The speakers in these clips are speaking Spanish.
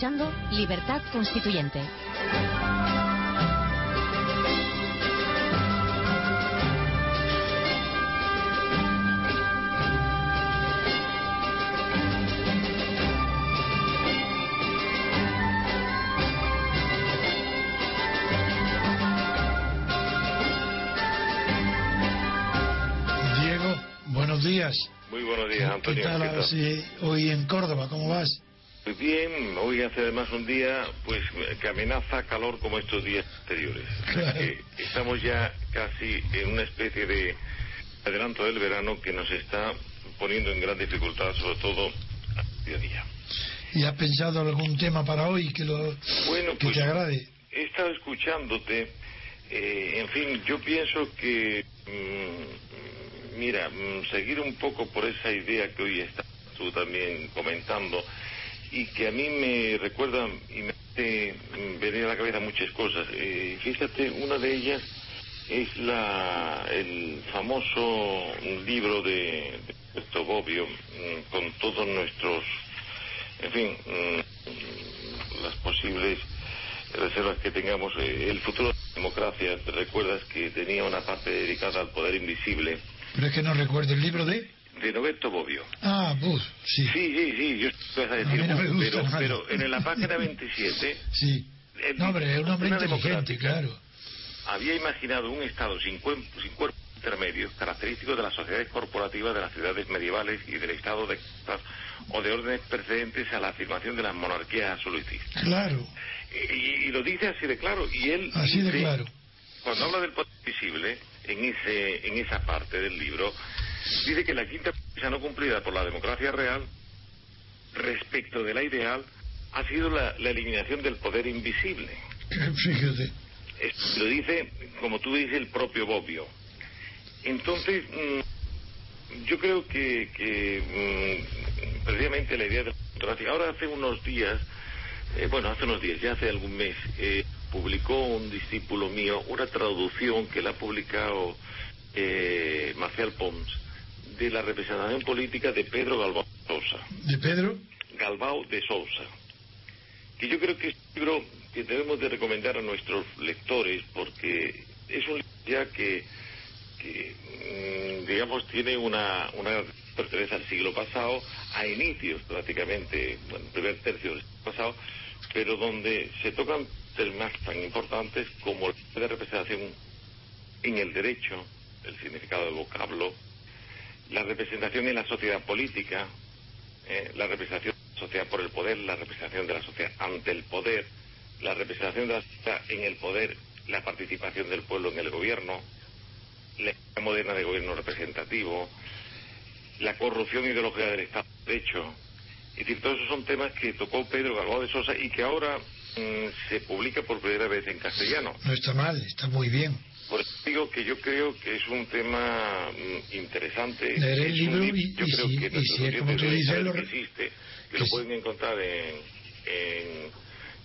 escuchando Libertad Constituyente. Diego, buenos días. Muy buenos días, Antonio. ¿Qué tal hoy en Córdoba? ¿Cómo vas? Pues bien, hoy hace además un día pues que amenaza calor como estos días anteriores. Claro. Que estamos ya casi en una especie de adelanto del verano que nos está poniendo en gran dificultad, sobre todo a día a día. ¿Y has pensado algún tema para hoy que, lo, Bueno, que pues te agrade? he estado escuchándote. eh, en fin, yo pienso que, mm, mira, mm, seguir un poco por esa idea que hoy estás tú también comentando y que a mí me recuerda y me hace venir a la cabeza muchas cosas. Eh, fíjate, una de ellas es la, el famoso libro de, de Bobbio mm, con todos nuestros, en fin, mm, las posibles reservas que tengamos. Eh, el futuro de la democracia, ¿te recuerdas que tenía una parte dedicada al poder invisible? Pero es que no recuerdo el libro de... De Roberto Bobbio. Ah, Bus, sí. Sí, sí, sí, yo te vas a A decir, no gusta pero, en la página 27 Sí. el No, hombre, es un hombre inteligente, claro. había imaginado un Estado sin, cuen- sin cuerpos intermedios, característico de las sociedades corporativas de las ciudades medievales y del Estado de o de órdenes precedentes a la afirmación de las monarquías absolutistas. Claro, Y, y lo dice así de claro. Y él así de dice- claro. cuando habla del poder visible, en, ese, en esa parte del libro, dice que la quinta premisa no cumplida por la democracia real, respecto de la ideal, ha sido la, la eliminación del poder invisible. Fíjate. Es- lo dice, como tú dices, el propio Bobbio. Entonces, mm, yo creo que, que mm, precisamente la idea de la democracia, ahora hace unos días, eh, bueno, hace unos días, ya hace algún mes, eh, publicó un discípulo mío una traducción que la ha publicado eh, Marcial Pons de la representación política de Pedro Galvao de Sousa. ¿De Pedro? Galbao de Sousa, que yo creo que es un libro que debemos de recomendar a nuestros lectores porque es un libro ya que, que, mm, digamos, tiene una, una pertenece al siglo pasado, a inicios prácticamente, bueno, primer tercio del siglo pasado, pero donde se tocan temas tan importantes como la representación en el derecho, el significado del vocablo, la representación en la sociedad política, eh, la representación de la sociedad por el poder, la representación de la sociedad ante el poder, la representación de la sociedad en el poder, la participación del pueblo en el gobierno, la idea moderna de gobierno representativo, la corrupción ideológica del Estado de Derecho. Es decir, todos esos son temas que tocó Pedro Galvao de Sosa y que ahora mm, se publica por primera vez en castellano. No está mal, está muy bien. Por eso digo que yo creo que es un tema mm, interesante. Leeré el libro y- yo y creo si- que y si es como tú dices, lo que existe, que que lo pueden encontrar en, en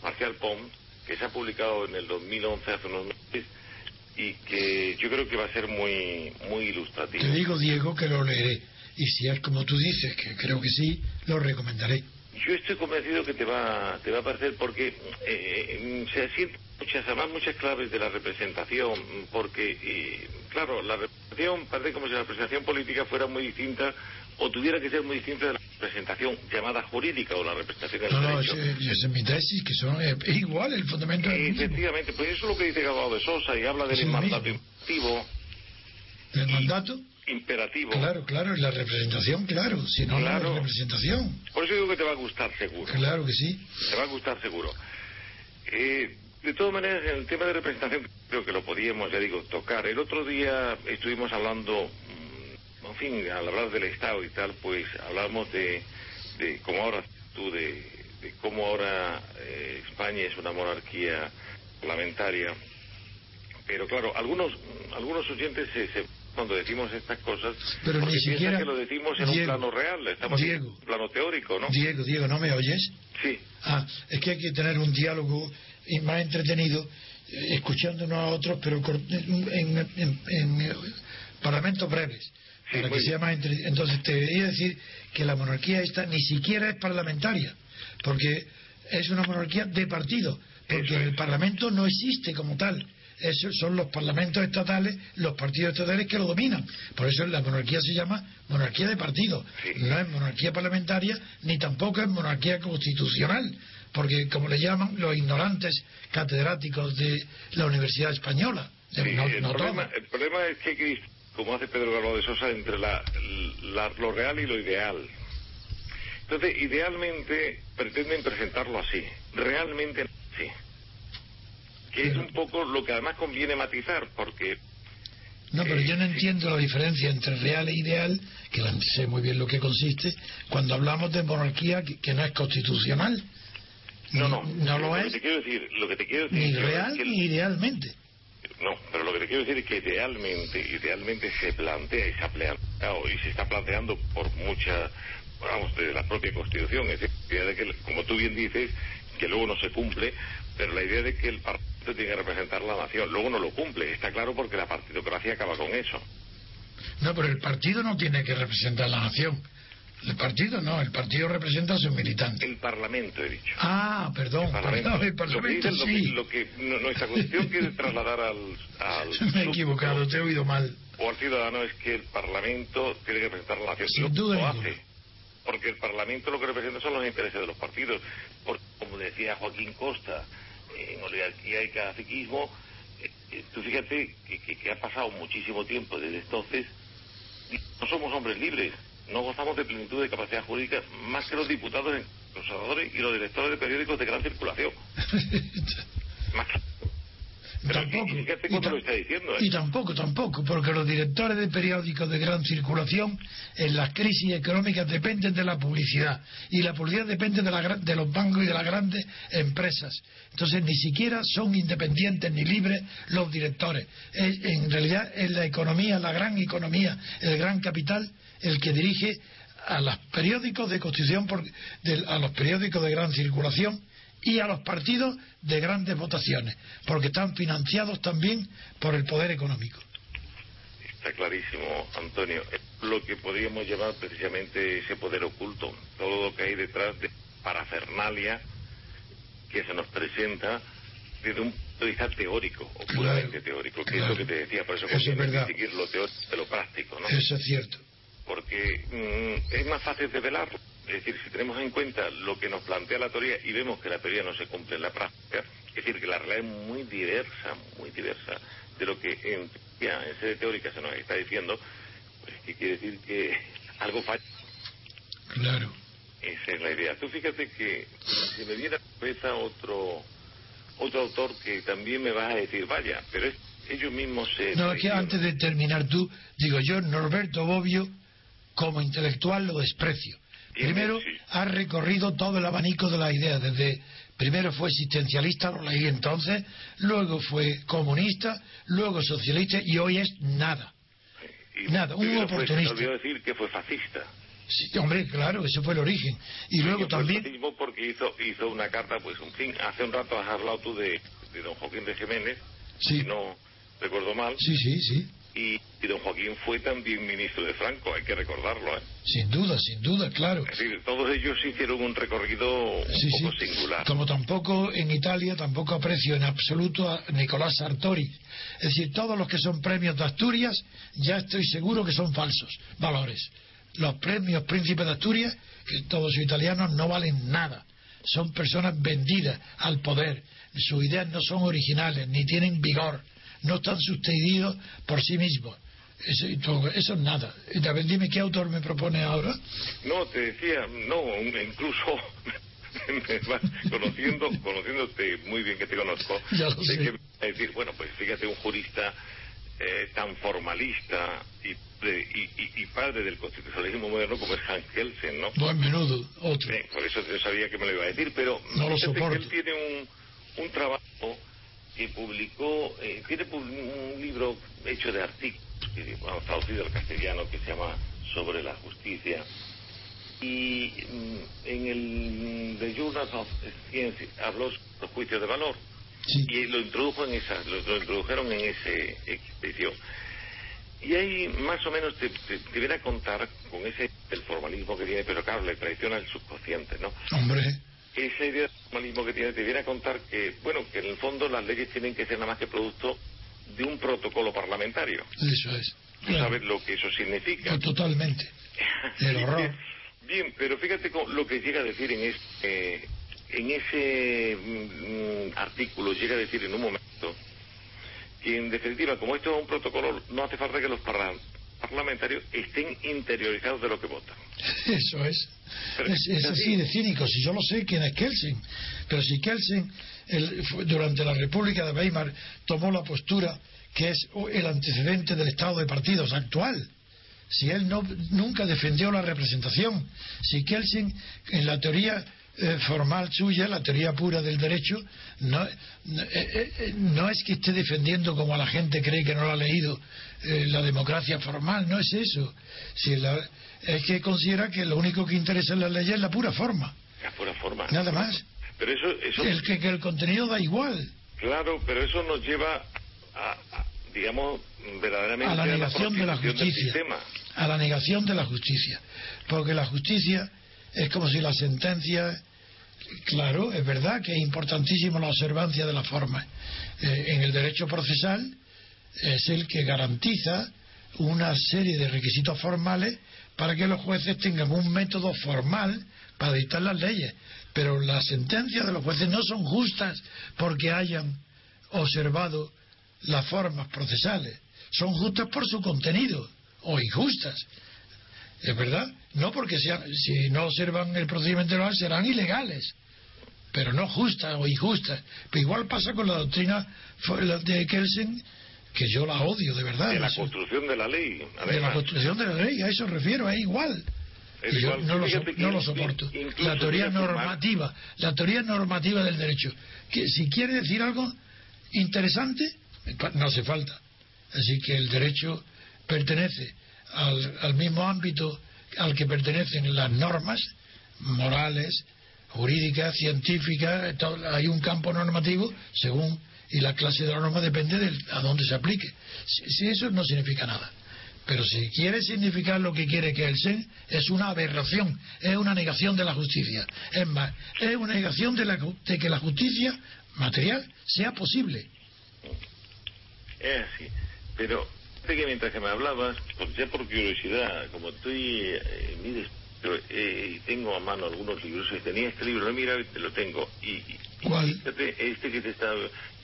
Marcial Pons, que se ha publicado en el 2011, hace unos meses, y que yo creo que va a ser muy, muy ilustrativo. Te digo, Diego, que lo leeré. Y si es como tú dices, que creo que sí, lo recomendaré. Yo estoy convencido que te va, te va a parecer porque eh, se asientan muchas, además muchas claves de la representación, porque, eh, claro, la representación parece como si la representación política fuera muy distinta o tuviera que ser muy distinta de la representación llamada jurídica o la representación del No, no, derecho. ese- esa es mi tesis, que son eh, es igual, el fundamento es mismo. Efectivamente, pues eso es lo que dice Galvao de Sosa y habla del Es mandato mismo. imperativo, El mandato, imperativo. claro, claro, y la representación, claro, si no, Claro. es representación. Por eso digo que te va a gustar seguro. Claro que sí. Te va a gustar seguro. Eh, de todas maneras, en el tema de representación creo que lo podíamos, ya digo, tocar. El otro día estuvimos hablando, mm, en fin, al hablar del Estado y tal, pues hablamos de, de como ahora tú, de, de cómo ahora eh, España es una monarquía parlamentaria. Pero claro, algunos algunos oyentes se, se- cuando decimos estas cosas, Pero porque ni siquiera- que lo decimos en Diego, un plano real, estamos en Diego. un plano teórico, ¿no? Diego, Diego, ¿no me oyes? Sí. Ah, es que hay que tener un diálogo más entretenido, eh, escuchándonos a otros, pero en, en- en- en, eh, parlamentos breves, Sí, para que sea más entre- Entonces, te debería decir que la monarquía esta ni siquiera es parlamentaria, porque es una monarquía de partido, porque el Parlamento no existe como tal. Esos son los parlamentos estatales, los partidos estatales que lo dominan. Por eso la monarquía se llama monarquía de partido. No es monarquía parlamentaria ni tampoco es monarquía constitucional, porque como le llaman los ignorantes catedráticos de la Universidad Española. el, problema, el, problema, es que, como hace Pedro Galo de Sosa, entre la, lo real y lo ideal. Entonces, idealmente pretenden presentarlo así, realmente sí. Que es un poco lo que además conviene matizar, porque... No, pero yo no eh, entiendo la diferencia entre real e ideal, que sé muy bien lo que consiste, cuando hablamos de monarquía que, no es constitucional. No, no. No lo, es. Que te quiero decir, lo que te quiero decir ni real ni idealmente. No, pero lo que te quiero decir es que idealmente, idealmente se plantea y se ha planteado y se está planteando por mucha, vamos, de la propia Constitución, es decir, de que, como tú bien dices, que luego no se cumple, pero la idea de que el partido tiene que representar la nación, luego no lo cumple, está claro porque la partidocracia acaba con eso. No, pero el partido no tiene que representar la nación. El partido no, el partido representa a sus militantes. El Parlamento, he dicho. Ah, perdón, el Parlamento, el parlamento lo sí. Lo que, nuestra Constitución quiere trasladar al... al Me he equivocado, te he oído mal. O al ciudadano es que el Parlamento tiene que representar a la nación. Sin duda lo hace. Porque el Parlamento lo que representa son los intereses de los partidos. Porque, como decía Joaquín Costa, en oligarquía y caciquismo, eh, tú fíjate que, que ha pasado muchísimo tiempo desde entonces no somos hombres libres no gozamos de plenitud de capacidad jurídica más que los diputados, los senadores y los directores de periódicos de gran circulación. más tampoco, lo está diciendo, ¿eh? y tampoco, tampoco, porque los directores de periódicos de gran circulación en las crisis económicas dependen de la publicidad y la publicidad depende de, la, de los bancos y de las grandes empresas. Entonces ni siquiera son independientes ni libres los directores. En realidad es la economía, la gran economía, el gran capital el que dirige a los periódicos de constitución, a los periódicos de gran circulación y a los partidos de grandes votaciones, porque están financiados también por el poder económico. Está clarísimo, Antonio. Lo que podríamos llamar precisamente ese poder oculto, todo lo que hay detrás de parafernalia que se nos presenta desde un punto de vista teórico, o puramente teórico, que es lo que te decía, por eso, eso es distinguir lo teórico de lo práctico, ¿no? Eso es cierto porque mm, es más fácil de velar. Es decir, si tenemos en cuenta lo que nos plantea la teoría y vemos que la teoría no se cumple en la práctica, es decir, que la realidad es muy diversa, muy diversa de lo que en, en sede teórica se nos está diciendo, pues que quiere decir que algo falla. Claro. Esa es la idea. Tú fíjate que si me diera cabeza otro otro autor que también me vas a decir, vaya, pero ellos mismos se... No, es que antes de terminar tú, digo yo, Norberto Bobbio como intelectual lo desprecio. Primero, ha recorrido todo el abanico de las ideas, desde primero fue existencialista, lo leí entonces, luego fue comunista, luego socialista y hoy es nada. nada, un oportunista. Fue, decir que fue fascista. Sí, hombre, claro, ese fue el origen. Y luego también. porque hizo, hizo una carta, pues, un fin, hace un rato has hablado tú de, de don Joaquín de Jiménez, si no recuerdo mal. Sí, sí, sí y, don Joaquín fue también ministro de Franco, hay que recordarlo. ¿eh? Sin duda, sin duda, claro. Es decir, todos ellos hicieron un recorrido un poco singular. Como tampoco en Italia, tampoco aprecio en absoluto a Nicolás Sartori. Es decir, todos los que son premios de Asturias, ya estoy seguro que son falsos valores. Los premios Príncipes de Asturias, que todos los italianos, no valen nada. Son personas vendidas al poder. Sus ideas no son originales, ni tienen vigor no están sostenidos por sí mismos. Eso, eso es nada. David, dime qué autor me propone ahora. No, te decía, no, incluso conociendo, conociéndote muy bien que te conozco, ya lo sé. Que decir, bueno, pues fíjate un jurista eh, tan formalista y, y, y, padre del constitucionalismo moderno como es Hans Kelsen, ¿no? Buen menudo, otro. por eso yo sabía que me lo iba a decir, pero no lo soporto. él tiene un, un trabajo que publicó, eh, tiene un libro hecho de artículos, traducido al castellano, que se llama Sobre la Justicia. Y mm, en el The Journal of Science habló sobre los juicios de valor. Y lo introdujo en esa, lo, introdujeron en esa expedición. Y ahí más o menos te, te, viene a contar con ese el formalismo que tiene, pero claro, le traiciona el subconsciente, ¿no? Hombre. Esa idea de formalismo que tiene te viene a contar que, bueno, que en el fondo las leyes tienen que ser nada más que producto de un protocolo parlamentario. Eso es. Tú sabes lo que eso significa. No, totalmente. El horror. Bien, pero fíjate con lo que llega a decir en este, en ese mm, mm, artículo, llega a decir en un momento que en definitiva, como esto es un protocolo, no hace falta que los parlamentarios estén interiorizados de lo que votan. Eso es. es, así de cínico. Si yo lo sé quién es Kelsen. Pero si Kelsen, durante la República de Weimar, tomó la postura que es el antecedente del estado de partidos actual si él no, nunca defendió la representación, si Kelsen en la teoría eh, formal suya, la teoría pura del derecho, no, eh, eh, no, es que esté defendiendo como la gente cree que no lo ha leído la democracia formal, no es eso. Si es que considera que lo único que interesa en la ley es la pura forma. La pura forma. Nada más. Pero eso, El que, el contenido da igual. Claro, pero eso nos lleva a digamos, verdaderamente a la negación de la justicia. A la negación de la justicia. Porque la justicia es como si la sentencia. Claro, es verdad que es importantísimo la observancia de la forma. Eh, en el derecho procesal es el que garantiza una serie de requisitos formales para que los jueces tengan un método formal para dictar las leyes. Pero las sentencias de los jueces no son justas porque hayan observado las formas procesales son justas por su contenido o injustas. ¿Es verdad? No porque sean, si no observan el procedimiento legal serán ilegales, pero no justas o injustas. Pero igual pasa con la doctrina de Kelsen, que yo la odio de verdad. De la construcción de la ley. De la construcción de la ley, a eso refiero, es igual. y yo no lo, no lo soporto. La teoría normativa, la teoría normativa del derecho. Que si quiere decir algo interesante, no hace falta. Así que el derecho pertenece al, mismo ámbito al que pertenecen las normas morales, jurídicas, científicas, hay un campo normativo según y la clase de la norma depende de a dónde se aplique. Si, eso no significa nada. Pero si quiere significar lo que quiere que el SEN, es una aberración, es una negación de la justicia. Es más, es una negación de, de que la justicia material sea posible. Es así. Pero que mientras que me hablabas, pues ya por curiosidad, como estoy, eh, eh, tengo a mano algunos libros, tenía este libro, lo he mirado y te lo tengo. Y, ¿Cuál? Este que te está,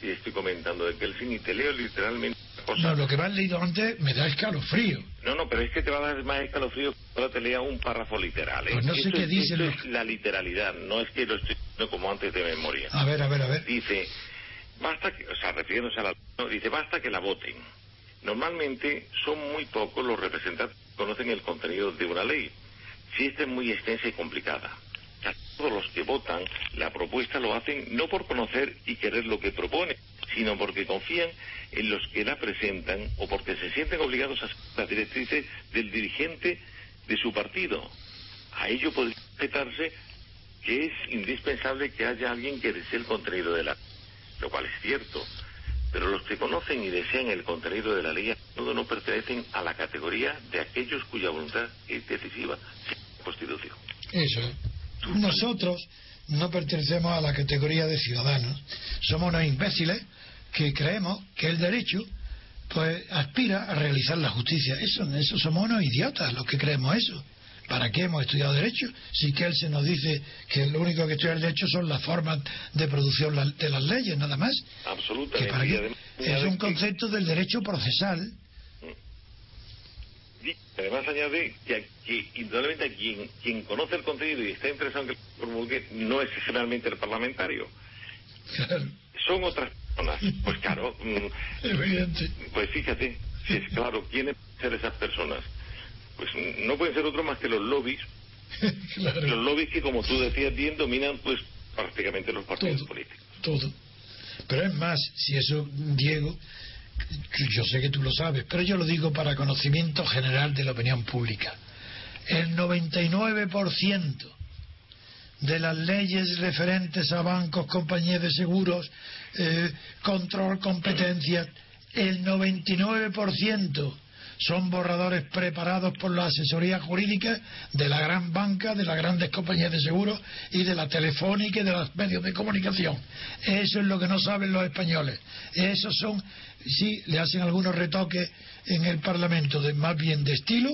estoy comentando de Kelsen y te leo literalmente. No, lo que me has leído antes me da escalofrío. No, no, pero es que te va a dar más escalofrío ahora te lea un párrafo literal. ¿eh? Pues no sé qué dice. es la literalidad, no es que lo estoy diciendo como antes de memoria. A ver, a ver, a ver. Dice, Basta que, o sea, refiriéndose a la... dice, basta que la voten. Normalmente son muy pocos los representantes que conocen el contenido de una ley, si es muy extensa y complicada. todos los que votan la propuesta lo hacen no por conocer y querer lo que propone, sino porque confían en los que la presentan o porque se sienten obligados a las directrices del dirigente de su partido. A ello puede respetarse que es indispensable que haya alguien que desee el contenido de la lo cual es cierto. Pero los que conocen y desean el contenido de la ley no pertenecen a la categoría de aquellos cuya voluntad es decisiva, la Constitución. Eso. Nosotros no pertenecemos a la categoría de ciudadanos. Somos unos imbéciles que creemos que el derecho pues aspira a realizar la justicia. Eso, eso somos unos idiotas los que creemos eso. ¿Para qué hemos estudiado Derecho? Si que él se nos dice que lo único que estudia el Derecho son las formas de producción de las leyes, nada más. Absolutamente. es un concepto del derecho procesal. Además añade que, indudablemente quien, quien conoce el contenido y está interesado en que lo promulgue no es generalmente el parlamentario. Son otras personas. Pues claro. Mm, Evidente. Pues fíjate, si es claro, ¿quiénes ser esas personas? Pues no pueden ser otro más que los lobbies. Los lobbies que, como tú decías bien, dominan pues prácticamente los partidos políticos. Todo. Pero es más, si eso, Diego, yo sé que tú lo sabes, pero yo lo digo para conocimiento general de la opinión pública. El 99% de las leyes referentes a bancos, compañías de seguros, eh, control, competencias, el 99% son borradores preparados por la asesoría jurídica de la gran banca, de las grandes compañías de seguros y de la telefónica y de los medios de comunicación. Eso es lo que no saben los españoles. Esos son, sí, le hacen algunos retoques en el Parlamento, de, más bien de estilo,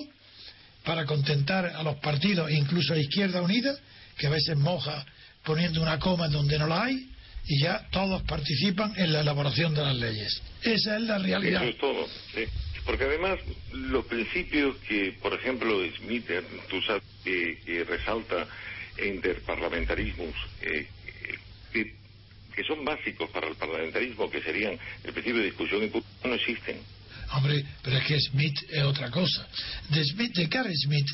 para contentar a los partidos, incluso a Izquierda Unida, que a veces moja poniendo una coma donde no la hay, y ya todos participan en la elaboración de las leyes. Esa es la realidad. Es todo, sí. Porque además, los principios que, por ejemplo, Smith, tú sabes, que, resalta interparlamentarismo, eh, que, que, son básicos para el parlamentarismo, que serían el principio de discusión y no existen. Hombre, pero es que Smith es otra cosa. De Smith, de Carl Smith,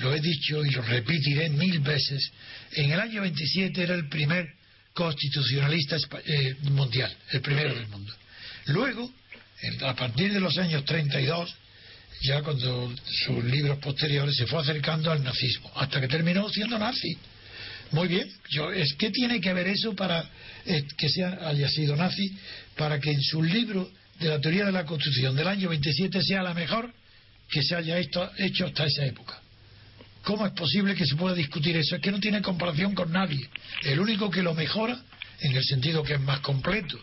lo he dicho y lo repetiré mil veces, en el año 27 era el primer constitucionalista eh, mundial, el primero del mundo. Luego, a partir de los años 32, ya cuando sus libros posteriores se fue acercando al nazismo, hasta que terminó siendo nazi. Muy bien, yo, es ¿qué tiene que ver eso para eh, que sea, haya sido nazi, para que en su libro de la teoría de la Constitución del año 27 sea la mejor que se haya hecho, hecho hasta esa época? ¿Cómo es posible que se pueda discutir eso? Es que no tiene comparación con nadie. El único que lo mejora, en el sentido que es más completo,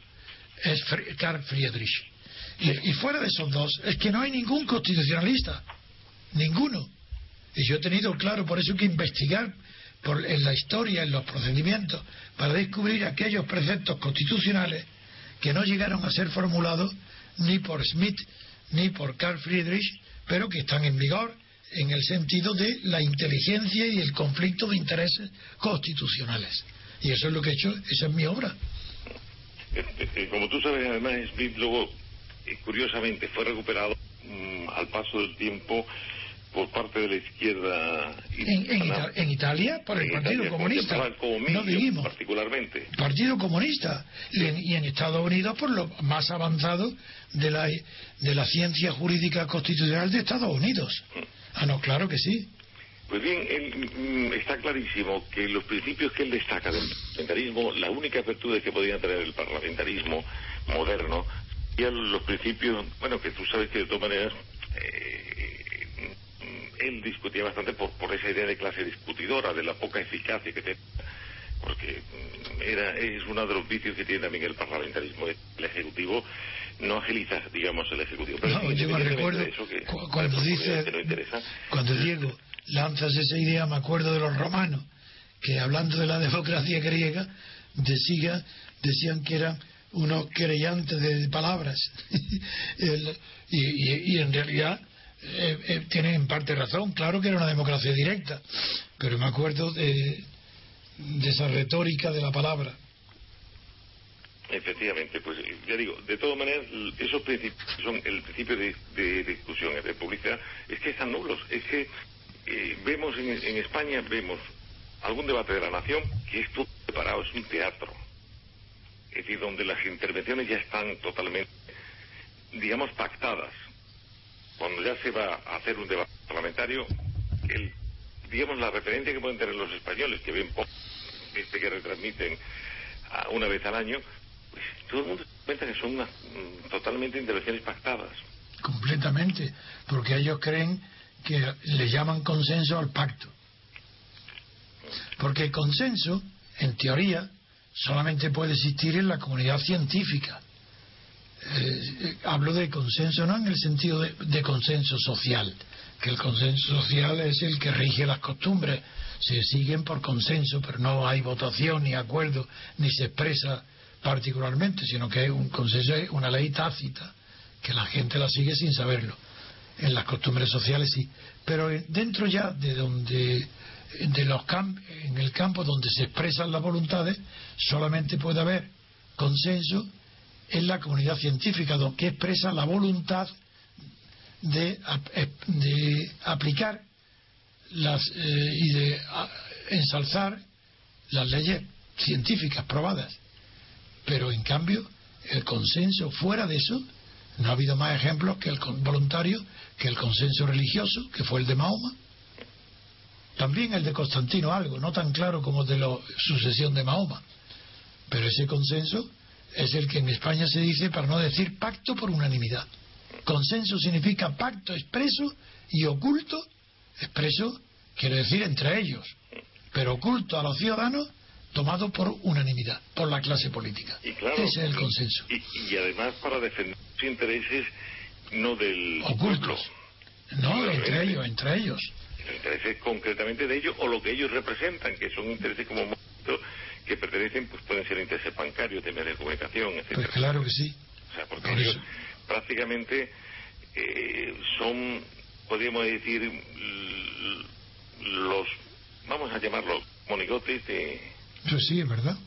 es Karl Friedrich. Y, fuera de esos dos, es que no hay ningún constitucionalista. Ninguno. Y yo he tenido claro, por eso que investigar por, en la historia, en los procedimientos, para descubrir aquellos preceptos constitucionales que no llegaron a ser formulados ni por Smith ni por Karl Friedrich, pero que están en vigor en el sentido de la inteligencia y el conflicto de intereses constitucionales. Y eso es lo que he hecho, esa es mi obra. Eh, eh, como tú sabes, además, Smith luego, curiosamente, fue recuperado mm, al paso del tiempo por parte de la izquierda en, Italia por el Partido Comunista no dijimos particularmente. Partido Comunista. Y en, y en, Estados Unidos por lo más avanzado de la de la ciencia jurídica constitucional de Estados Unidos. Mm. Ah, no, claro que sí. Pues bien, mm, está clarísimo que los principios que él destaca del parlamentarismo, la única virtud que podía tener el parlamentarismo moderno, eran los principios, bueno, que tú sabes que de todas maneras eh, él discutía bastante por, por esa idea de clase discutidora, de la poca eficacia que tenía, porque mm, era, es uno de los vicios que tiene también el parlamentarismo. El Ejecutivo no agiliza, digamos, el Ejecutivo. no, yo me recuerdo cuando dice, cuando Diego lanzas esa idea, me acuerdo de los romanos, que hablando de la democracia griega, decía, decían que eran unos creyentes de palabras. y, en realidad eh, eh, tienen en parte razón, claro que era una democracia directa, pero me acuerdo de, de esa retórica de la palabra. Efectivamente, pues ya digo, de todas maneras, esos principios son el principio de, discusión de publicidad, es que están nulos. Es que eh, vemos en, España, vemos algún debate de la nación que es todo preparado, es un teatro. Es decir, donde las intervenciones ya están totalmente, digamos, pactadas. Cuando ya se va a hacer un debate parlamentario, el, digamos, la referencia que pueden tener los españoles, que ven poco, este que retransmiten una vez al año, todo el mundo cuenta que son mm, totalmente intervenciones pactadas. Completamente, porque ellos creen que le llaman consenso al pacto. Porque el consenso, en teoría, solamente puede existir en la comunidad científica. Eh, eh, hablo de consenso no en el sentido de, consenso social, que el consenso social es el que rige las costumbres, se siguen por consenso, pero no hay votación ni acuerdo, ni se expresa particularmente, sino que es un consenso, una ley tácita, que la gente la sigue sin saberlo. En las costumbres sociales sí, pero dentro ya de donde de los en el campo donde se expresan las voluntades, solamente puede haber consenso en la comunidad científica, que expresa la voluntad de, de aplicar las, eh, y de ensalzar las leyes científicas probadas. Pero en cambio, el consenso fuera de eso, no ha habido más ejemplos que el voluntario que el consenso religioso, que fue el de Mahoma. También el de Constantino algo, no tan claro como el de la sucesión de Mahoma. Pero ese consenso es el que en España se dice, para no decir pacto por unanimidad. Consenso significa pacto expreso y oculto, expreso quiere decir entre ellos, pero oculto a los ciudadanos tomado por unanimidad, por la clase política. Ese es el consenso. Y, además para defender sus intereses no del ocultos. No, entre ellos, entre ellos. Los intereses concretamente de ellos o lo que ellos representan, que son intereses como que pertenecen, pues pueden ser intereses bancarios, de medios de comunicación, etc. Pues claro que sí. O sea, porque ellos prácticamente eh, son, podríamos decir, los, vamos a llamarlos, monigotes de... Pues sí, es verdad.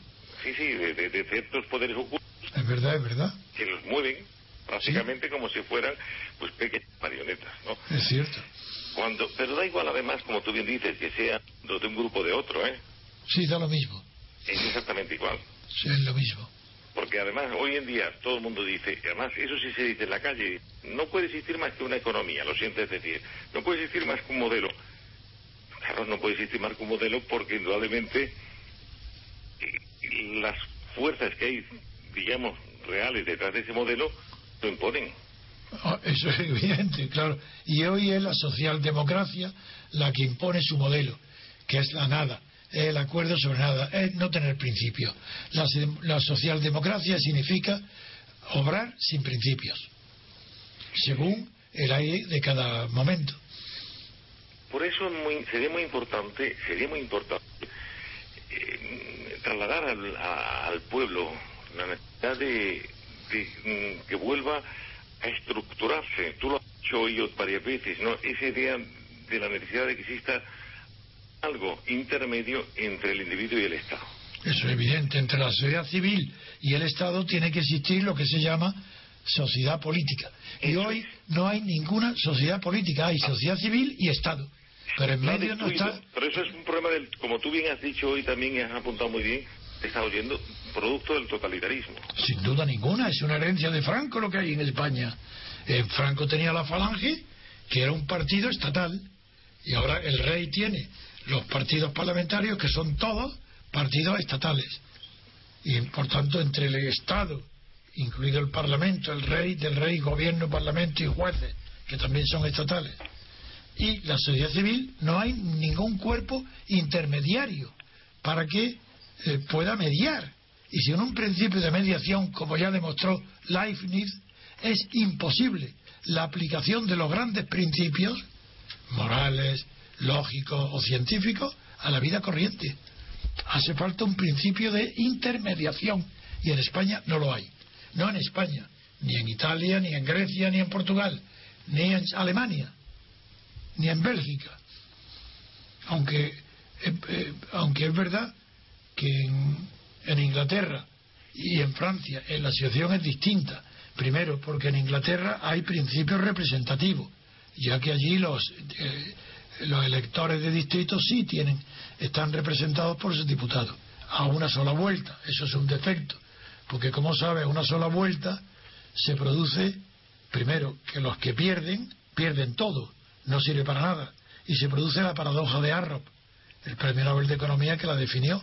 Sí, sí, de, ciertos poderes ocultos. Es verdad, es verdad. Que los mueven prácticamente como si fueran pues pequeñas marionetas, ¿no? Es cierto. Cuando, pero da igual además, como tú bien dices, que sea de un grupo o de otro, ¿eh? Sí, da lo mismo. Es exactamente igual. Sí, es lo mismo. Porque además hoy en día todo el mundo dice, además eso sí se dice en la calle, no puede existir más que una economía, lo siento es decir, no puede existir más que un modelo. Claro, no puede existir más que un modelo porque indudablemente eh, las fuerzas que hay, digamos, reales detrás de ese modelo lo imponen. Ah, eso es evidente, claro. Y hoy es la socialdemocracia la que impone su modelo, que es la nada el acuerdo sobre nada, es no tener principios. La, socialdemocracia significa obrar sin principios, según el aire de cada momento. Por eso sería muy importante, sería muy importante eh, trasladar al, pueblo la necesidad de, mm, que vuelva a estructurarse. Tú lo has dicho hoy varias veces, ¿no? Esa idea de la necesidad de que exista algo intermedio entre el individuo y el Estado. Eso es evidente. Entre la sociedad civil y el Estado tiene que existir lo que se llama sociedad política. Y hoy no hay ninguna sociedad política, hay sociedad civil y Estado. Pero en medio no está. Pero eso es un problema del, como tú bien has dicho hoy también y has apuntado muy bien, está oyendo, producto del totalitarismo. Sin duda ninguna, es una herencia de Franco lo que hay en España. Eh, Franco tenía la Falange, que era un partido estatal, y ahora el rey tiene los partidos parlamentarios, que son todos partidos estatales. Y por tanto, entre el Estado, incluido el Parlamento, el rey, del rey, gobierno, parlamento y jueces, que también son estatales, y la sociedad civil, no hay ningún cuerpo intermediario para que pueda mediar. Y sin un principio de mediación, como ya demostró Leibniz, es imposible la aplicación de los grandes principios morales, lógico o científico a la vida corriente. Hace falta un principio de intermediación y en España no lo hay. No en España, ni en Italia, ni en Grecia, ni en Portugal, ni en Alemania, ni en Bélgica. Aunque, eh, eh, aunque es verdad que en, en, Inglaterra y en Francia en la situación es distinta. Primero, porque en Inglaterra hay principios representativos, ya que allí los, eh, los electores de distrito sí tienen, están representados por sus diputados, a una sola vuelta. Eso es un defecto, porque como sabes, a una sola vuelta se produce, primero, que los que pierden, pierden todo, no sirve para nada, y se produce la paradoja de Arrop, el premio Nobel de Economía que la definió,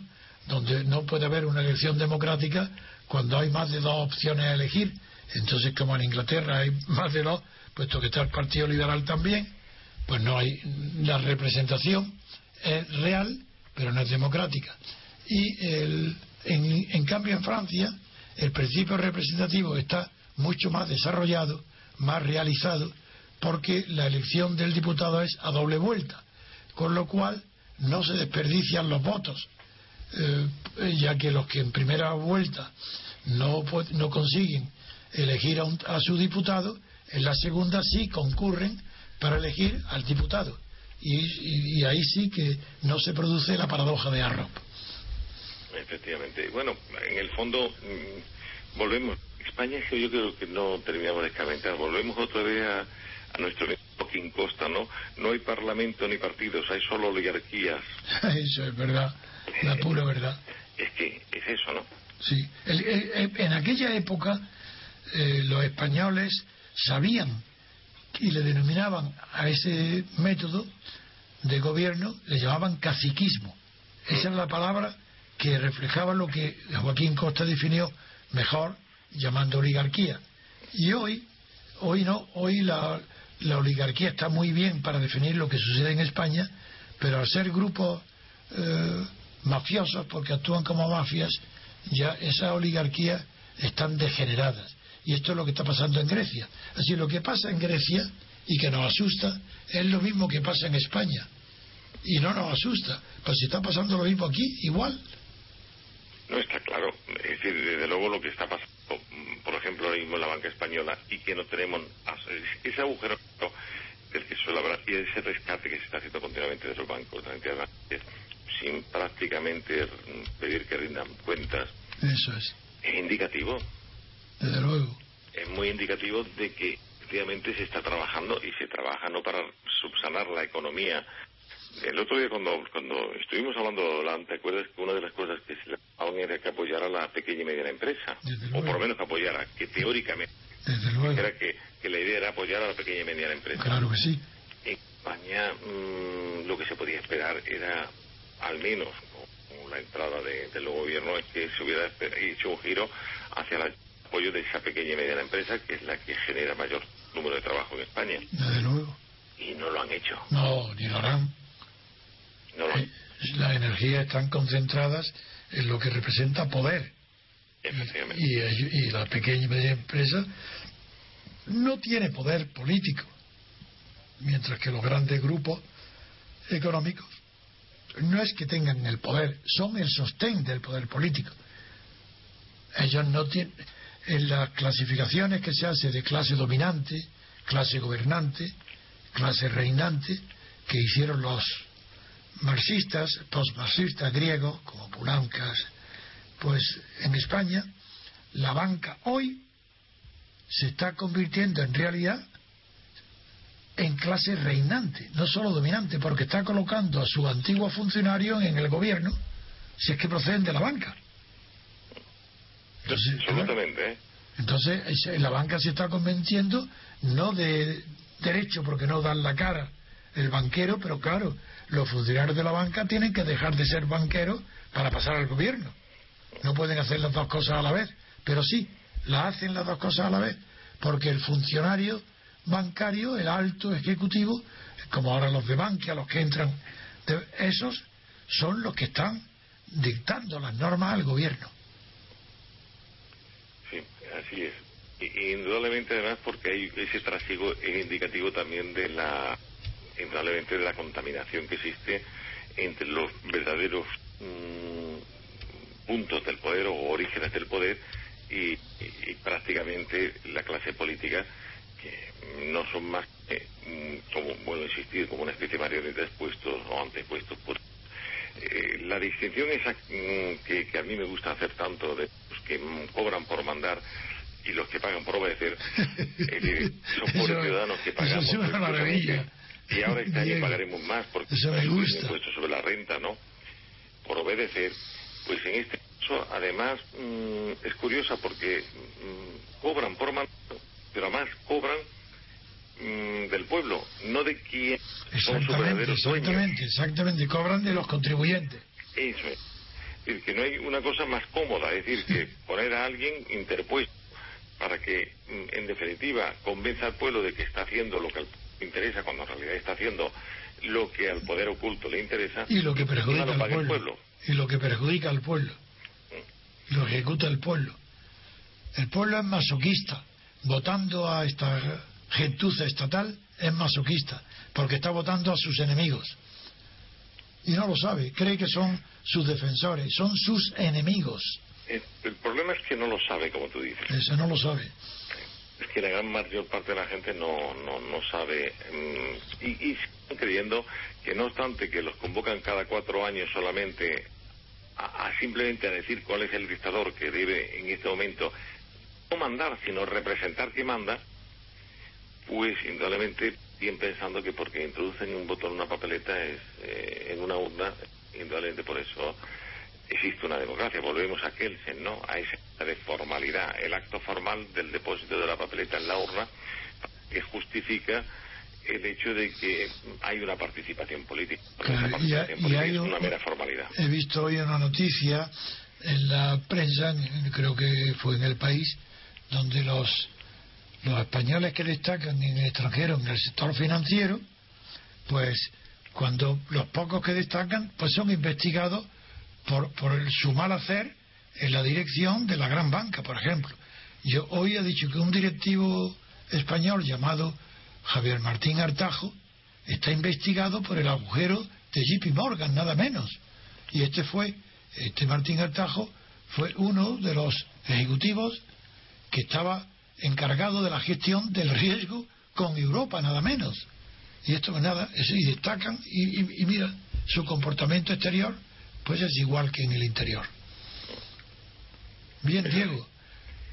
donde no puede haber una elección democrática cuando hay más de dos opciones a elegir. Entonces, como en Inglaterra hay más de dos, puesto que está el Partido Liberal también, pues no hay la representación es real pero no es democrática y el, en, en cambio en Francia el principio representativo está mucho más desarrollado más realizado porque la elección del diputado es a doble vuelta con lo cual no se desperdician los votos eh, ya que los que en primera vuelta no, no consiguen elegir a, a su diputado en la segunda sí concurren para elegir al diputado. Y, ahí sí que no se produce la paradoja de Arrop. Efectivamente. Bueno, en el fondo, mm, volvemos. España es que yo creo que no terminamos de escarmentar. Volvemos otra vez a, a nuestro Joaquín Costa, ¿no? No hay parlamento ni partidos, hay solo oligarquías. eso es verdad, la pura verdad. Es que es eso, ¿no? Sí. en aquella época eh, los españoles sabían y le denominaban a ese método de gobierno, le llamaban caciquismo. Esa es la palabra que reflejaba lo que Joaquín Costa definió mejor llamando oligarquía. Y hoy, hoy no, hoy la, la oligarquía está muy bien para definir lo que sucede en España, pero al ser grupos eh, mafiosos, porque actúan como mafias, ya esas oligarquías están degeneradas. Y esto es lo que está pasando en Grecia. Así lo que pasa en Grecia y que nos asusta es lo mismo que pasa en España. Y no nos asusta. Pues si está pasando lo mismo aquí, igual. No está claro. Es decir, desde luego lo que está pasando, por ejemplo, ahora mismo en la banca española y que no tenemos ese agujero del que suele hablar y ese rescate que se está haciendo continuamente de los bancos, sin prácticamente pedir que rindan cuentas. Eso es. Es indicativo. Desde luego. Es muy indicativo de que efectivamente se está trabajando y se trabaja no para subsanar la economía. El otro día cuando, cuando estuvimos hablando, ¿te acuerdas que una de las cosas que se le era que apoyara a la pequeña y mediana empresa? o por lo menos que apoyara, que teóricamente era que, que, la idea era apoyar a la pequeña y mediana empresa. Claro que sí. En España mm, lo que se podía esperar era, al menos con la entrada de, del gobierno, es que se hubiera hecho un giro hacia el apoyo de esa pequeña y mediana empresa, que es la que genera mayor número de trabajo en España. Desde luego. Y no lo han hecho. No, ni lo harán. No lo eh, Las energías están concentradas en lo que representa poder. Y, y, la pequeña y media empresa no tiene poder político, mientras que los grandes grupos económicos no es que tengan el poder, son el sostén del poder político. Ellos no tienen, en las clasificaciones que se hace de clase dominante, clase gobernante, clase reinante, que hicieron los marxistas, postmarxistas griegos, como Pulancas, pues en España la banca hoy se está convirtiendo en realidad en clase reinante, no solo dominante, porque está colocando a sus antiguos funcionarios en el gobierno, si es que proceden de la banca. Entonces, Absolutamente. ¿eh? Entonces, la banca se está convenciendo, no de derecho, porque no dan la cara el banquero, pero claro, los funcionarios de la banca tienen que dejar de ser banqueros para pasar al gobierno. No pueden hacer las dos cosas a la vez, pero sí, la hacen las dos cosas a la vez, porque el funcionario bancario, el alto ejecutivo, como ahora los de banca, los que entran, esos son los que están dictando las normas al gobierno. Sí, así es. indudablemente además porque hay ese trasiego es indicativo también de la indudablemente de la contaminación que existe entre los verdaderos mm, puntos del poder o orígenes del poder y, prácticamente la clase política no son más que, mm, como bueno insistir, como una especie de marionetas puestos o antepuestos por eh, la distinción esa mm, que, a mí me gusta hacer tanto de los que cobran por mandar y los que pagan por obedecer, son pobres ciudadanos que pagamos. es una maravilla y ahora este año pagaremos más porque Eso me gusta. impuesto sobre la renta, ¿no? Por obedecer, pues en este caso, además, mm, es curiosa porque mm, cobran por mandato, pero además cobran mm, del pueblo, no de quien son sus verdaderos Exactamente, exactamente, cobran de los contribuyentes. Eso es. Es decir, que no hay una cosa más cómoda, es decir, que poner a alguien interpuesto para que, en definitiva, convenza al pueblo de que está haciendo lo que el interesa cuando en realidad está haciendo lo que al poder oculto le interesa y lo que perjudica al pueblo. y lo que perjudica al pueblo lo ejecuta el pueblo el pueblo es masoquista votando a esta gentuza estatal es masoquista porque está votando a sus enemigos. Y no lo sabe cree que son sus defensores son sus enemigos. El problema es que no lo sabe como tú dices. Eso no lo sabe. Es que la gran mayor parte de la gente no, no, no sabe mm, y, y siguen creyendo que no obstante que los convocan cada cuatro años solamente a, simplemente a decir cuál es el dictador que debe en este momento no mandar, sino representar que manda, pues indudablemente bien pensando que porque introducen un botón en una papeleta es eh, en una urna, indudablemente por eso existe una democracia. Volvemos a Kelsen, ¿no? A esa de formalidad, el acto formal del depósito de la papeleta en la urna que justifica el hecho de que hay una participación política. y, hay una mera formalidad. He visto hoy una noticia en la prensa, creo que fue en el país, donde los los españoles que destacan en el extranjero en el sector financiero, pues cuando los pocos que destacan, pues son investigados por, por su mal hacer en la dirección de la gran banca, por ejemplo. Yo hoy he dicho que un directivo español llamado Javier Martín Artajo está investigado por el agujero de JP Morgan, nada menos. Y este fue, este Martín Artajo fue uno de los ejecutivos que estaba encargado de la gestión del riesgo con Europa, nada menos. Y esto pues nada, y destacan, y, y mira, su comportamiento exterior, pues es igual que en el interior. Bien, Diego,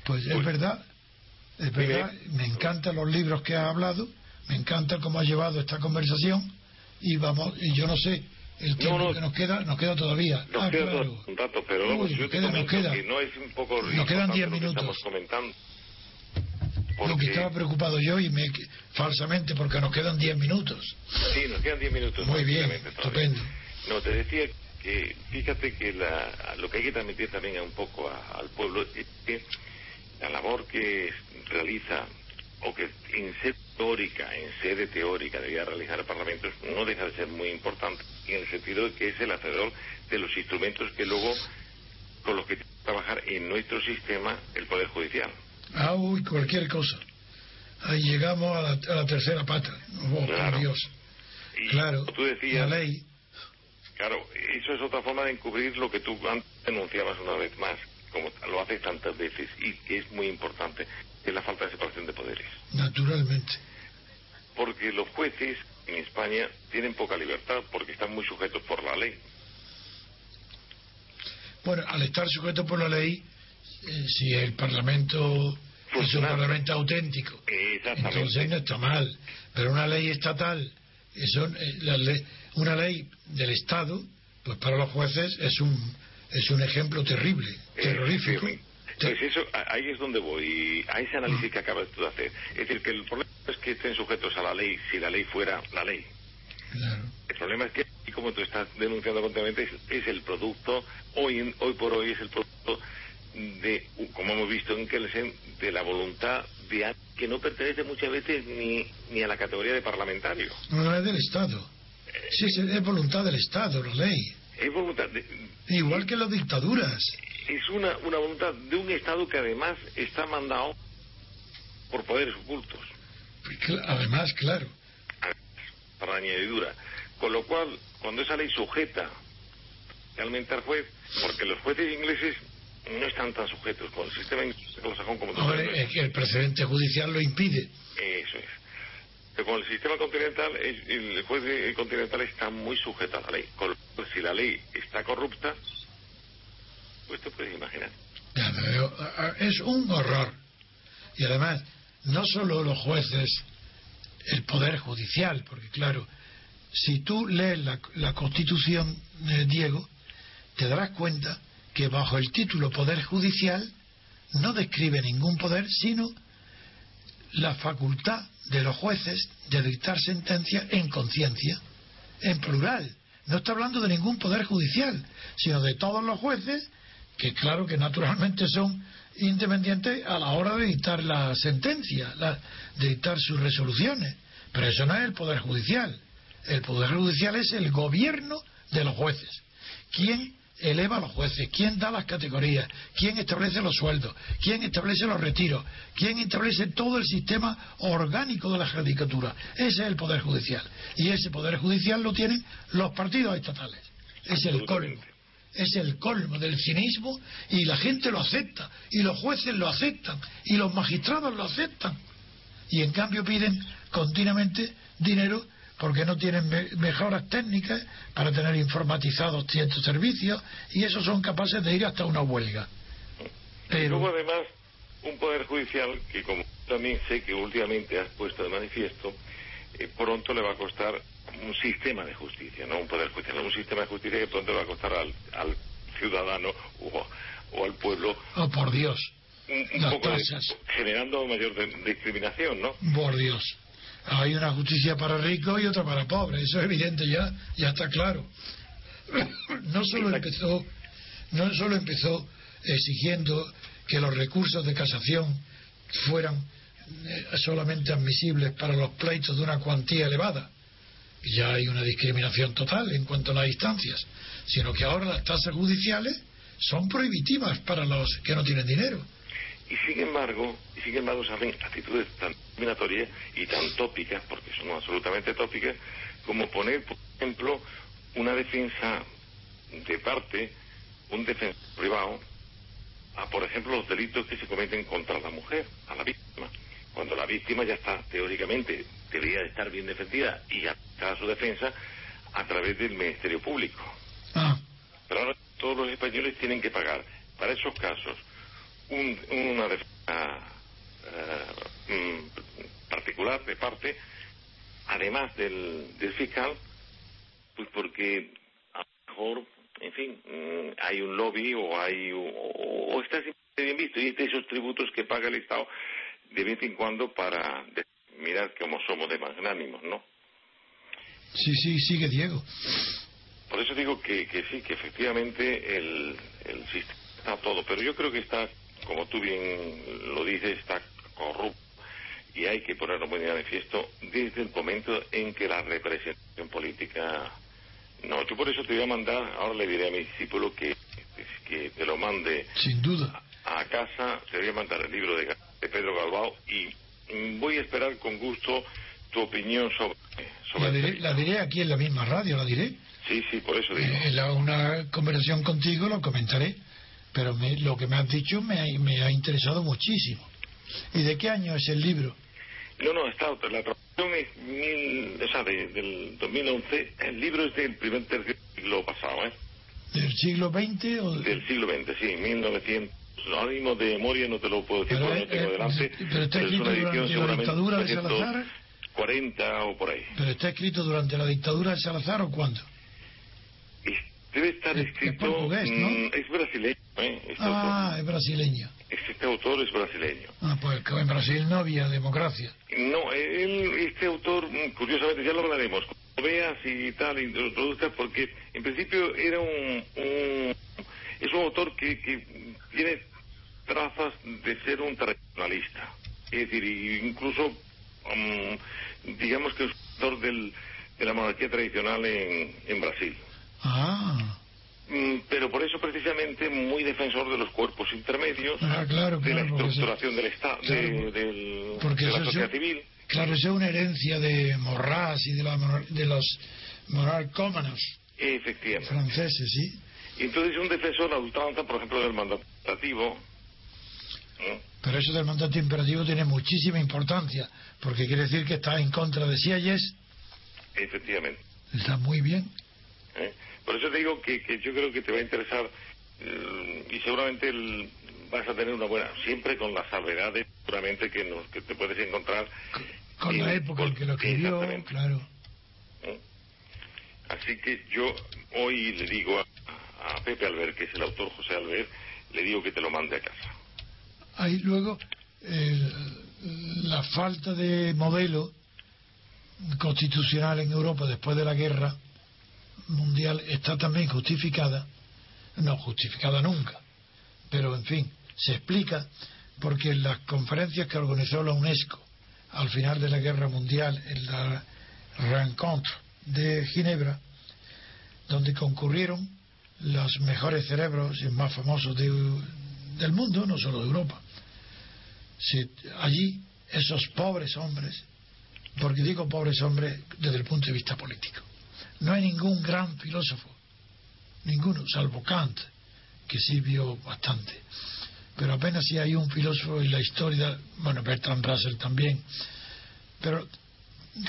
pues es verdad, es verdad, me encantan los libros que ha hablado, me encanta cómo ha llevado esta conversación, y vamos, y yo no sé, el tiempo que nos queda, nos queda todavía. Nos ah, queda claro. un rato, pero Uy, yo nos queda, nos queda. que no es un poco Nos quedan importante diez lo que minutos. estamos comentando. Lo que estaba preocupado yo y me falsamente porque nos quedan 10 minutos. Sí, nos quedan 10 minutos. Muy bien, estupendo. No, te decía que fíjate que la, lo que hay que transmitir también a un poco a- al pueblo es que la labor que realiza o que en sede teórica, en sede teórica debía realizar el Parlamento no deja de ser muy importante en el sentido de que es el hacedor de los instrumentos que luego con los que tiene que trabajar en nuestro sistema el Poder Judicial. Ah, uy, cualquier cosa. Ahí llegamos a la, a la tercera pata. Oh, Claro. por Dios. Y Claro, tú decías, la ley. Claro, eso es otra forma de encubrir lo que tú denunciabas una vez más, como lo haces tantas veces, y que es muy importante, que es la falta de separación de poderes. Naturalmente. Porque los jueces en España tienen poca libertad porque están muy sujetos por la ley. Bueno, al estar sujeto por la ley, eh, si el Parlamento es un. Parlamento auténtico, entonces no está mal. Pero una ley estatal, eso, eh, la ley- una ley del Estado, pues para los jueces es un, es un ejemplo terrible, Eh, terrorífico. Pues eso, ahí es donde voy, a ese análisis que acabas tú de hacer. Es decir, que el problema es que estén sujetos a la ley si la ley fuera la ley. Claro. El problema es que, y como tú estás denunciando continuamente, es, es el producto, hoy, hoy por hoy es el producto de, como hemos visto en Kelsen, de la voluntad de que no pertenece muchas veces ni, ni a la categoría de parlamentario. No, no es del Estado. Sí, es, voluntad del Estado, la ley. Es voluntad de- Igual que las dictaduras. es una, una voluntad de un Estado que además está mandado por poderes ocultos. Además, claro. para añadidura. Con lo cual, cuando esa ley sujeta realmente al juez, porque los jueces ingleses no están tan sujetos con el sistema anglosajón como es que el precedente judicial lo impide. Eso es. Pero con el sistema continental, el, juez continental está muy sujeto a la ley. Si la ley está corrupta, pues te puedes imaginar. Ya, pero, Es un horror. Y además, no solo los jueces, el Poder Judicial, porque claro, si tú lees la, la Constitución, eh, Diego, te darás cuenta que bajo el título Poder Judicial no describe ningún poder, sino la facultad de los jueces de dictar sentencia en conciencia, en plural. No está hablando de ningún poder judicial, sino de todos los jueces, que claro que naturalmente son independientes a la hora de dictar la sentencia, la- de dictar sus resoluciones. Pero eso no es el poder judicial. El poder judicial es el gobierno de los jueces. ¿Quién eleva a los jueces? ¿Quién da las categorías? ¿Quién establece los sueldos? ¿Quién establece los retiros? ¿Quién establece todo el sistema orgánico de la judicatura? Ese es el poder judicial. Y ese poder judicial lo tienen los partidos estatales. Es el colmo. Es el colmo del cinismo y la gente lo acepta. Y los jueces lo aceptan. Y los magistrados lo aceptan. Y en cambio piden continuamente dinero porque no tienen me- mejoras técnicas para tener informatizados ciertos servicios y esos son capaces de ir hasta una huelga. Y luego Pero además un poder judicial que como también sé que últimamente has puesto de manifiesto, eh, pronto le va a costar un sistema de justicia, no un poder judicial, un sistema de justicia que pronto le va a costar al, al ciudadano o, o al pueblo oh por Dios, un, un poco de- generando mayor de- discriminación, ¿no? por Dios. Hay una justicia para ricos y otra para pobres, eso es evidente ya, ya está claro. No solo empezó, no solo empezó exigiendo que los recursos de casación fueran eh, solamente admisibles para los pleitos de una cuantía elevada. Ya hay una discriminación total en cuanto a las instancias, sino que ahora las tasas judiciales son prohibitivas para los que no tienen dinero. Y sin embargo, y sin embargo salen actitudes tan discriminatorias y tan tópicas, porque son absolutamente tópicas, como poner, por ejemplo, una defensa de parte, un defensor privado, a, por ejemplo, los delitos que se cometen contra la mujer, a la víctima. Cuando la víctima ya está, teóricamente, debería estar bien defendida y está su defensa a través del Ministerio Público. Ah, Pero ahora todos los españoles tienen que pagar, para esos casos, un- una defensa eh, mm, particular de parte, además del, del fiscal, pues porque a lo mejor, en fin, mm, hay un lobby o hay o, o está bien visto y de esos tributos que paga el Estado de vez en cuando para mirar cómo somos de magnánimos, ¿no? sí, sí, sigue Diego. Por eso digo que, que sí, que efectivamente el, el sistema está todo, pero yo creo que está, como tú bien lo dices, está corrupto y hay que ponerlo muy de manifiesto desde el momento en que la representación política... No, yo por eso te voy a mandar, ahora le diré a mi discípulo que, que te lo mande Sin duda. a casa, te voy a mandar el libro de, de Pedro Galbao y mm, voy a esperar con gusto tu opinión sobre... sobre La este diré, la diré aquí en la misma radio, la diré. Sí, sí, por eso digo. Eh, En la- una conversación contigo lo comentaré, pero me- lo que me has dicho me ha, me ha interesado muchísimo. ¿Y de qué año es el libro? No, no, está. La traducción es mil, o sea, de- del 2011. El libro es del primer tercio del siglo pasado, ¿eh? ¿Del siglo XX o Del siglo XX, sí, 1900. Ahora mismo de memoria no te lo puedo decir Pero, no tengo eh, delante. pero está es escrito una durante la dictadura de Salazar. 40 o por ahí. ¿Pero está escrito durante la dictadura de Salazar o cuándo? Debe estar Es- es escrito. portugués, ¿no? mm, es brasileño, ¿eh? Este, Ah, es brasileño. autor, este autor es brasileño. Ah, pues que en Brasil no había democracia. No, él, este autor, mm, curiosamente, ya lo hablaremos, cuando veas y tal, lo introduzcas, porque en principio era un, un- es un autor que, que tiene trazas de ser un tradicionalista. Es decir, incluso, mm, digamos que es un autor del, de la monarquía tradicional en, en Brasil. Ah, Pero por eso precisamente muy defensor de los cuerpos intermedios, Ah, claro, de la claro, estructuración del Estado, claro, del, porque de la eso- sociedad eso- civil. claro, esa es una herencia de Morras y de, la, de los monarcómanos Efectivamente. franceses, ¿sí? Entonces un defensor ultranza, por ejemplo, del mandato imperativo, ¿eh? Pero eso del mandato imperativo tiene muchísima importancia, porque quiere decir que está en contra de Sieyes, efectivamente. está muy bien. ¿eh? Por eso te digo que, que yo creo que te va a interesar eh, y seguramente el- vas a tener una buena, siempre con las salvedades seguramente que, nos, que te puedes encontrar. Con la época en que lo escribió, claro. ¿eh? Así que yo hoy le digo a, a Pepe Albert, que es el autor José Albert, le digo que te lo mande a casa. Hay luego la falta de modelo constitucional en Europa después de la guerra mundial está también justificada, no justificada nunca, pero en fin, se explica porque en las conferencias que organizó la UNESCO al final de la guerra mundial, en la Rencontre de Ginebra, donde concurrieron los mejores cerebros y más famosos de- del mundo, no solo de Europa. Allí esos pobres hombres, porque digo pobres hombres desde el punto de vista político, no hay ningún gran filósofo, ninguno, salvo Kant, que sí vio bastante, pero apenas si hay un filósofo en la historia, bueno, Bertrand Russell también, pero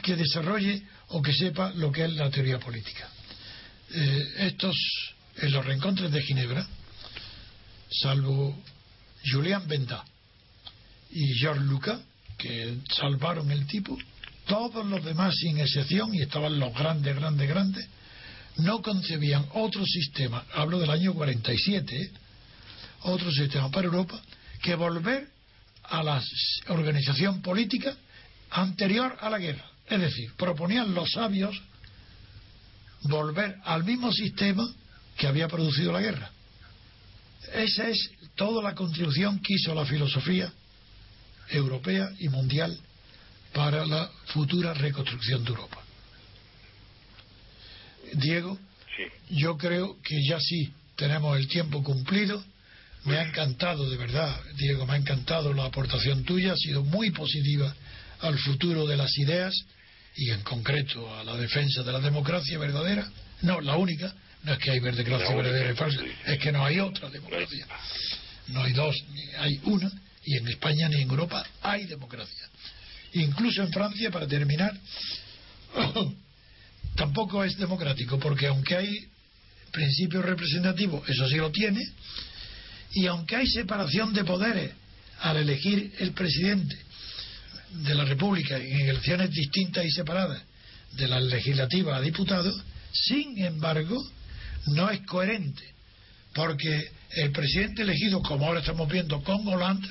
que desarrolle o que sepa lo que es la teoría política. Eh, estos, en los reencontres de Ginebra, salvo Julien Benda y George Lucas, que salvaron el tipo, todos los demás, sin excepción, y estaban los grandes, grandes, grandes, no concebían otro sistema, hablo del año 47, ¿eh? otro sistema para Europa, que volver a la organización política anterior a la guerra. Es decir, proponían los sabios volver al mismo sistema que había producido la guerra. Esa es toda la contribución que hizo la filosofía europea y mundial para la futura reconstrucción de Europa. Diego, yo creo que ya sí tenemos el tiempo cumplido. Me ha encantado, de verdad, Diego, me ha encantado la aportación tuya, ha sido muy positiva al futuro de las ideas y en concreto a la defensa de la democracia verdadera. No, la única, no es que hay democracia verdadera y falsa, es que no hay otra democracia. No hay dos, hay una, y en España ni en Europa hay democracia. Incluso en Francia, para terminar, tampoco es democrático, porque aunque hay principio representativo, eso sí lo tiene, y aunque hay separación de poderes al elegir el presidente de la República en elecciones distintas y separadas de las legislativas a diputados, sin embargo, no es coherente, porque el presidente elegido, como ahora estamos viendo con Hollande,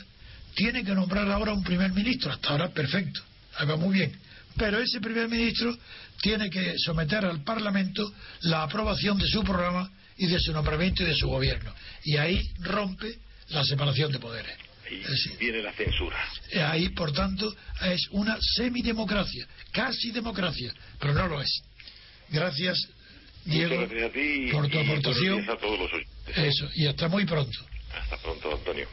tiene que nombrar ahora un primer ministro. Hasta ahora perfecto, ahí va muy bien. Pero ese primer ministro tiene que someter al Parlamento la aprobación de su programa y de su nombramiento y de su gobierno. Y ahí rompe la separación de poderes. Y viene la censura. Ahí, por tanto, es una semidemocracia, casi democracia, pero no lo es. Gracias, Diego, por tu aportación. a todos los Eso, y hasta muy pronto. Hasta pronto, Antonio.